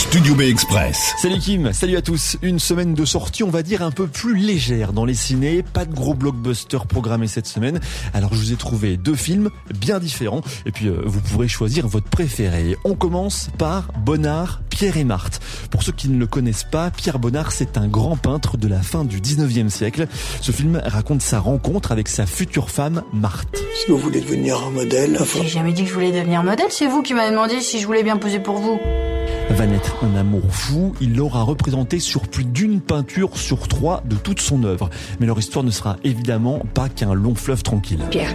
Studio B Express. Salut Kim, salut à tous. Une semaine de sortie, on va dire un peu plus légère dans les ciné. Pas de gros blockbusters programmés cette semaine. Alors je vous ai trouvé deux films bien différents. Et puis euh, vous pourrez choisir votre préféré. On commence par Bonnard, Pierre et Marthe. Pour ceux qui ne le connaissent pas, Pierre Bonnard, c'est un grand peintre de la fin du 19e siècle. Ce film raconte sa rencontre avec sa future femme, Marthe. Si vous voulez devenir un modèle, J'ai jamais dit que je voulais devenir modèle, c'est vous qui m'avez demandé si je voulais bien poser pour vous. Va naître un amour fou. Il l'aura représenté sur plus d'une peinture sur trois de toute son œuvre. Mais leur histoire ne sera évidemment pas qu'un long fleuve tranquille. Pierre,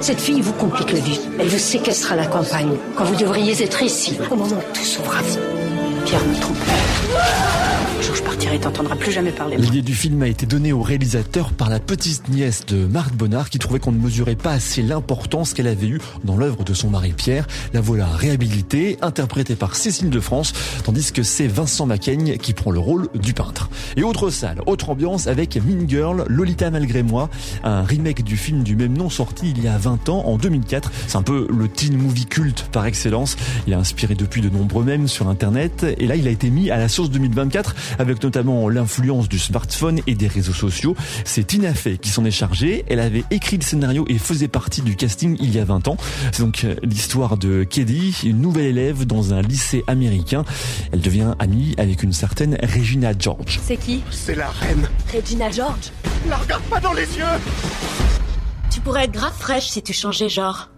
cette fille vous complique la vie. Elle vous séquestre la campagne, quand vous devriez être ici, au moment où tout s'ouvre à. Pierre me trompe. Je partirai, t'entendras plus jamais parler. L'idée du film a été donnée au réalisateur par la petite nièce de Marthe Bonnard qui trouvait qu'on ne mesurait pas assez l'importance qu'elle avait eue dans l'œuvre de son mari Pierre. La voilà réhabilitée, interprétée par Cécile de France, tandis que c'est Vincent Macaigne qui prend le rôle du peintre. Et autre salle, autre ambiance avec Mean Girl, Lolita malgré moi, un remake du film du même nom sorti il y a 20 ans, en 2004. C'est un peu le teen movie culte par excellence. Il a inspiré depuis de nombreux mèmes sur Internet et là il a été mis à la sauce 2024 avec notamment l'influence du smartphone et des réseaux sociaux. C'est Tina Fey qui s'en est chargée. Elle avait écrit le scénario et faisait partie du casting il y a 20 ans. C'est donc euh, l'histoire de Keddy, une nouvelle élève dans un lycée américain. Elle devient amie avec une certaine Regina George. C'est qui c'est la reine. Regina George. La regarde pas dans les yeux Tu pourrais être grave fraîche si tu changeais genre.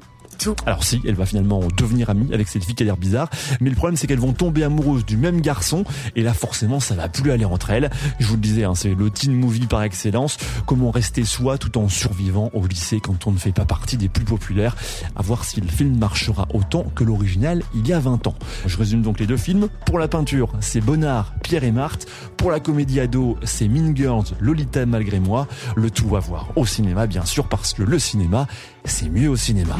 Alors si, elle va finalement devenir amie avec cette fille qui a l'air bizarre, mais le problème c'est qu'elles vont tomber amoureuses du même garçon, et là forcément ça va plus aller entre elles. Je vous le disais, hein, c'est le teen movie par excellence, comment rester soi tout en survivant au lycée quand on ne fait pas partie des plus populaires, à voir si le film marchera autant que l'original il y a 20 ans. Je résume donc les deux films. Pour la peinture, c'est Bonnard, Pierre et Marthe. Pour la comédie ado, c'est Mean Girls, Lolita malgré moi. Le tout à voir au cinéma bien sûr, parce que le cinéma, c'est mieux au cinéma.